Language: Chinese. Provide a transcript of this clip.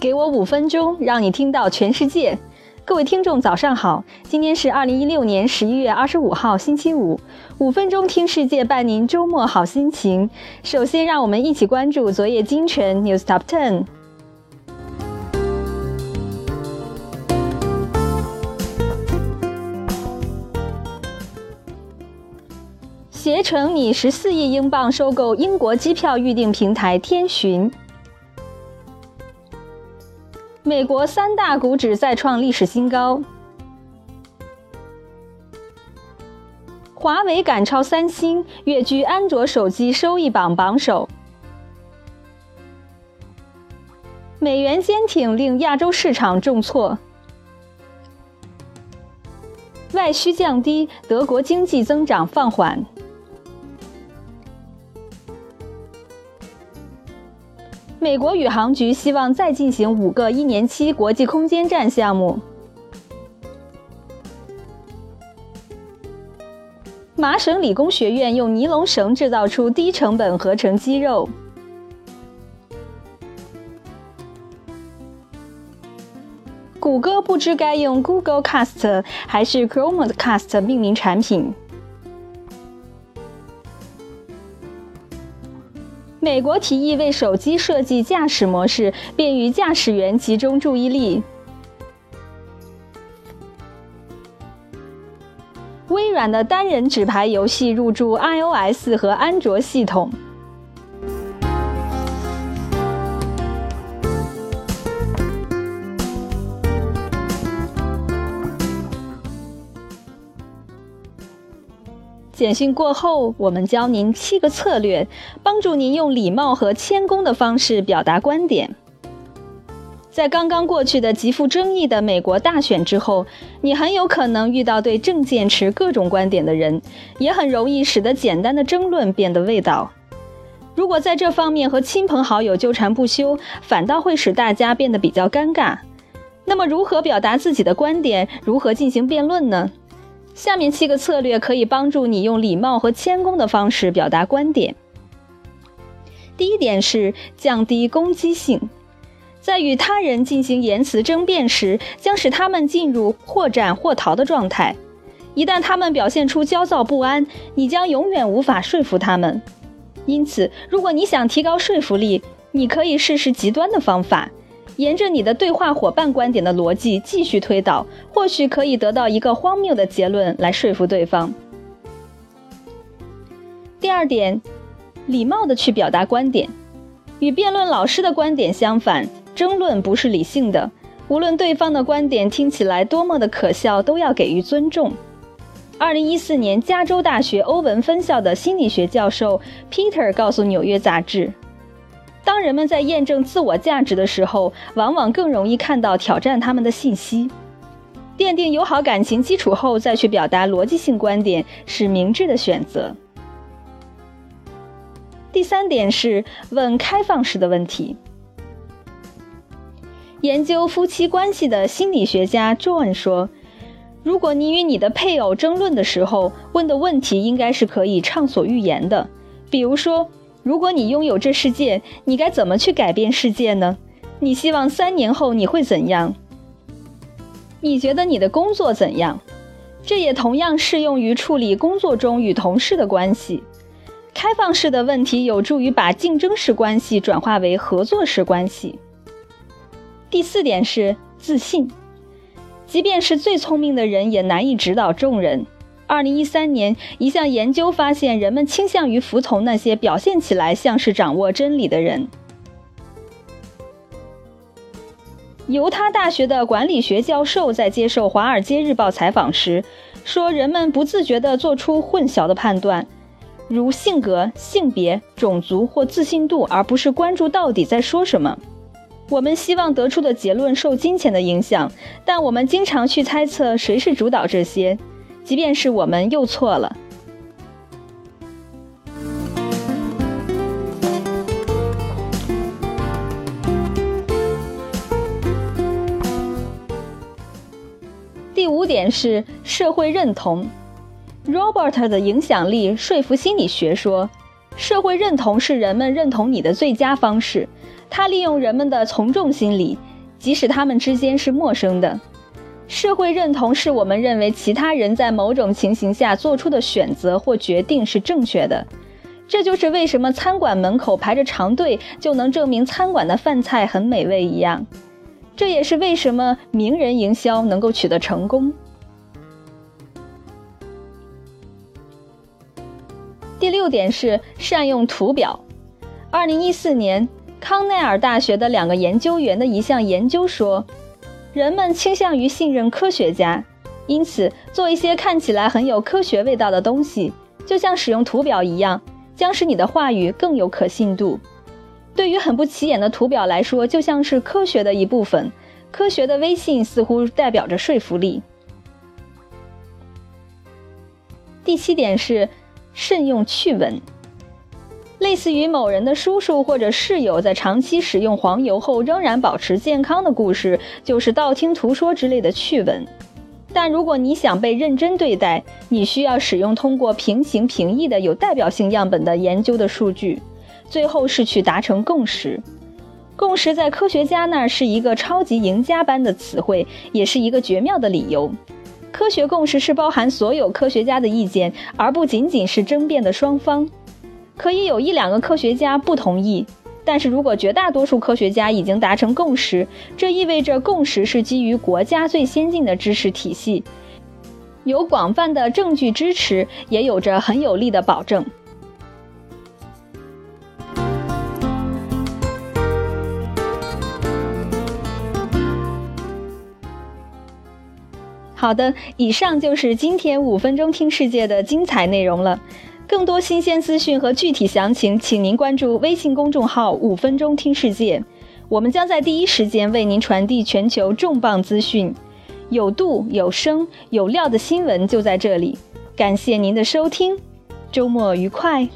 给我五分钟，让你听到全世界。各位听众，早上好！今天是二零一六年十一月二十五号，星期五。五分钟听世界，伴您周末好心情。首先，让我们一起关注昨夜今晨 News Top Ten。携程拟十四亿英镑收购英国机票预订平台天巡。美国三大股指再创历史新高，华为赶超三星，跃居安卓手机收益榜榜首。美元坚挺令亚洲市场重挫，外需降低，德国经济增长放缓。美国宇航局希望再进行五个一年期国际空间站项目。麻省理工学院用尼龙绳制造出低成本合成肌肉。谷歌不知该用 Google Cast 还是 Chromecast 命名产品。美国提议为手机设计驾驶模式，便于驾驶员集中注意力。微软的单人纸牌游戏入驻 iOS 和安卓系统。简讯过后，我们教您七个策略，帮助您用礼貌和谦恭的方式表达观点。在刚刚过去的极富争议的美国大选之后，你很有可能遇到对政见持各种观点的人，也很容易使得简单的争论变得味道。如果在这方面和亲朋好友纠缠不休，反倒会使大家变得比较尴尬。那么，如何表达自己的观点？如何进行辩论呢？下面七个策略可以帮助你用礼貌和谦恭的方式表达观点。第一点是降低攻击性，在与他人进行言辞争辩时，将使他们进入或战或逃的状态。一旦他们表现出焦躁不安，你将永远无法说服他们。因此，如果你想提高说服力，你可以试试极端的方法。沿着你的对话伙伴观点的逻辑继续推导，或许可以得到一个荒谬的结论来说服对方。第二点，礼貌的去表达观点。与辩论老师的观点相反，争论不是理性的。无论对方的观点听起来多么的可笑，都要给予尊重。二零一四年，加州大学欧文分校的心理学教授 Peter 告诉《纽约杂志》。当人们在验证自我价值的时候，往往更容易看到挑战他们的信息。奠定友好感情基础后，再去表达逻辑性观点是明智的选择。第三点是问开放式的问题。研究夫妻关系的心理学家 John 说：“如果你与你的配偶争论的时候，问的问题应该是可以畅所欲言的，比如说。”如果你拥有这世界，你该怎么去改变世界呢？你希望三年后你会怎样？你觉得你的工作怎样？这也同样适用于处理工作中与同事的关系。开放式的问题有助于把竞争式关系转化为合作式关系。第四点是自信，即便是最聪明的人也难以指导众人。二零一三年，一项研究发现，人们倾向于服从那些表现起来像是掌握真理的人。犹他大学的管理学教授在接受《华尔街日报》采访时说：“人们不自觉地做出混淆的判断，如性格、性别、种族或自信度，而不是关注到底在说什么。我们希望得出的结论受金钱的影响，但我们经常去猜测谁是主导这些。”即便是我们又错了。第五点是社会认同。Robert 的影响力说服心理学说，社会认同是人们认同你的最佳方式。他利用人们的从众心理，即使他们之间是陌生的。社会认同是我们认为其他人在某种情形下做出的选择或决定是正确的。这就是为什么餐馆门口排着长队就能证明餐馆的饭菜很美味一样。这也是为什么名人营销能够取得成功。第六点是善用图表。二零一四年，康奈尔大学的两个研究员的一项研究说，人们倾向于信任科学家，因此做一些看起来很有科学味道的东西，就像使用图表一样，将使你的话语更有可信度。对于很不起眼的图表来说，就像是科学的一部分。科学的威信似乎代表着说服力。第七点是慎用趣闻。类似于某人的叔叔或者室友在长期使用黄油后仍然保持健康的故事，就是道听途说之类的趣闻。但如果你想被认真对待，你需要使用通过平行平抑的有代表性样本的研究的数据。最后是去达成共识，共识在科学家那儿是一个超级赢家般的词汇，也是一个绝妙的理由。科学共识是包含所有科学家的意见，而不仅仅是争辩的双方。可以有一两个科学家不同意，但是如果绝大多数科学家已经达成共识，这意味着共识是基于国家最先进的知识体系，有广泛的证据支持，也有着很有力的保证。好的，以上就是今天五分钟听世界的精彩内容了。更多新鲜资讯和具体详情，请您关注微信公众号“五分钟听世界”，我们将在第一时间为您传递全球重磅资讯，有度、有声、有料的新闻就在这里。感谢您的收听，周末愉快。